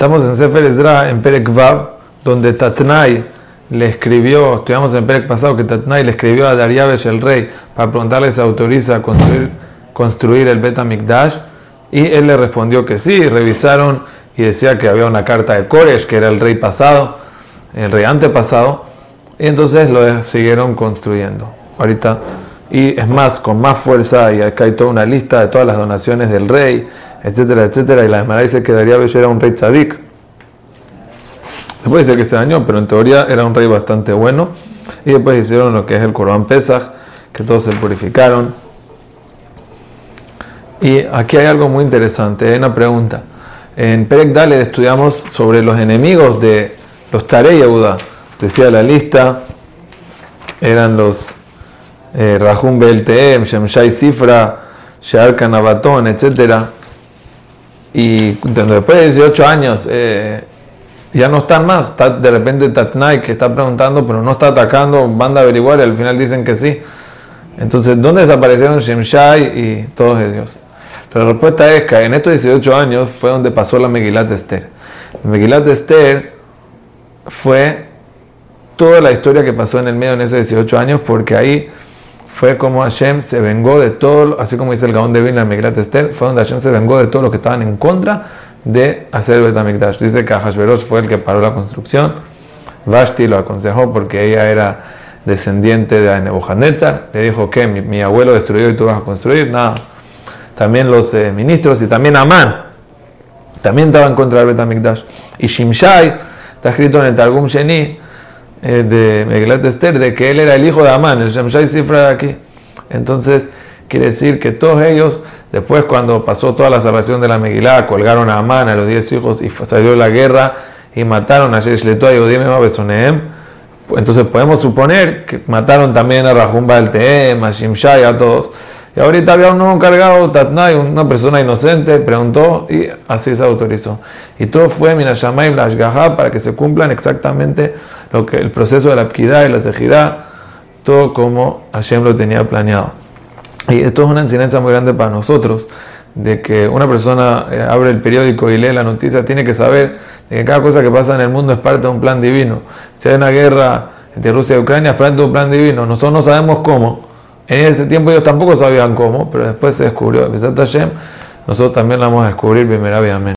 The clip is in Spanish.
Estamos en Sefer Ezra, en Perek Vav, donde Tatnai le escribió, estudiamos en Perek pasado que Tatnai le escribió a Dariabesh el rey para preguntarle si autoriza a construir, construir el Bet HaMikdash y él le respondió que sí, revisaron y decía que había una carta de Koresh, que era el rey pasado, el rey antepasado, y entonces lo siguieron construyendo. Ahorita, y es más, con más fuerza, y acá hay toda una lista de todas las donaciones del rey, etcétera, etcétera, y la Gemara dice que Darío era un rey tzadik. Después dice que se dañó, pero en teoría era un rey bastante bueno. Y después hicieron lo que es el Corban Pesach, que todos se purificaron. Y aquí hay algo muy interesante, hay una pregunta. En Perek Dale estudiamos sobre los enemigos de los Tarei Yehuda. Decía la lista, eran los eh, Rahum Belteem, Shemshai Sifra, Shear Kanabatón, etcétera y después de 18 años eh, ya no están más. De repente Tatnai que está preguntando, pero no está atacando, van a averiguar y al final dicen que sí. Entonces, ¿dónde desaparecieron Shemshai y todos ellos? La respuesta es que en estos 18 años fue donde pasó la Megilat Esther. La Megilat Esther fue toda la historia que pasó en el medio en esos 18 años, porque ahí fue como Hashem se vengó de todo, así como dice el Gaón de Vilna, Megillat Esther, fue donde Hashem se vengó de todos los que estaban en contra de hacer el Betamikdash. Dice que Hashverosh fue el que paró la construcción, Vashti lo aconsejó porque ella era descendiente de Nebuchadnezzar, le dijo que mi, abuelo destruyó y tú vas a construir, nada. También los eh, ministros y también Amán, también estaban contra el Betamikdash. Y Shimshai, está escrito en el Targum Sheni, eh, de Megillat Esther, de que él era el hijo de Amán, el Shemshai Sifra de aquí. Entonces, quiere decir que todos ellos, después cuando pasó toda la salvación de la Megilá, colgaron a Amán, a los diez hijos, y salió la guerra y mataron a Sheshletu y Odime Besoneem. Entonces podemos suponer que mataron también a Rahum Balteem, a Shimshai, a todos. Y ahorita había un nuevo encargado, Tatnai, una persona inocente, preguntó y así se autorizó. Y todo fue Minashamay Blashgaha para que se cumplan exactamente lo que el proceso de la Pkidá y la Tejidá, todo como Hashem lo tenía planeado. Y esto es una enseñanza muy grande para nosotros, de que una persona eh, abre el periódico y lee la noticia, tiene que saber de que cada cosa que pasa en el mundo es parte de un plan divino. Si hay una guerra entre Rusia y Ucrania, es parte de un plan divino. Nosotros no sabemos cómo en ese tiempo ellos tampoco sabían cómo, pero después se descubrió. Nosotros también la vamos a descubrir, primera.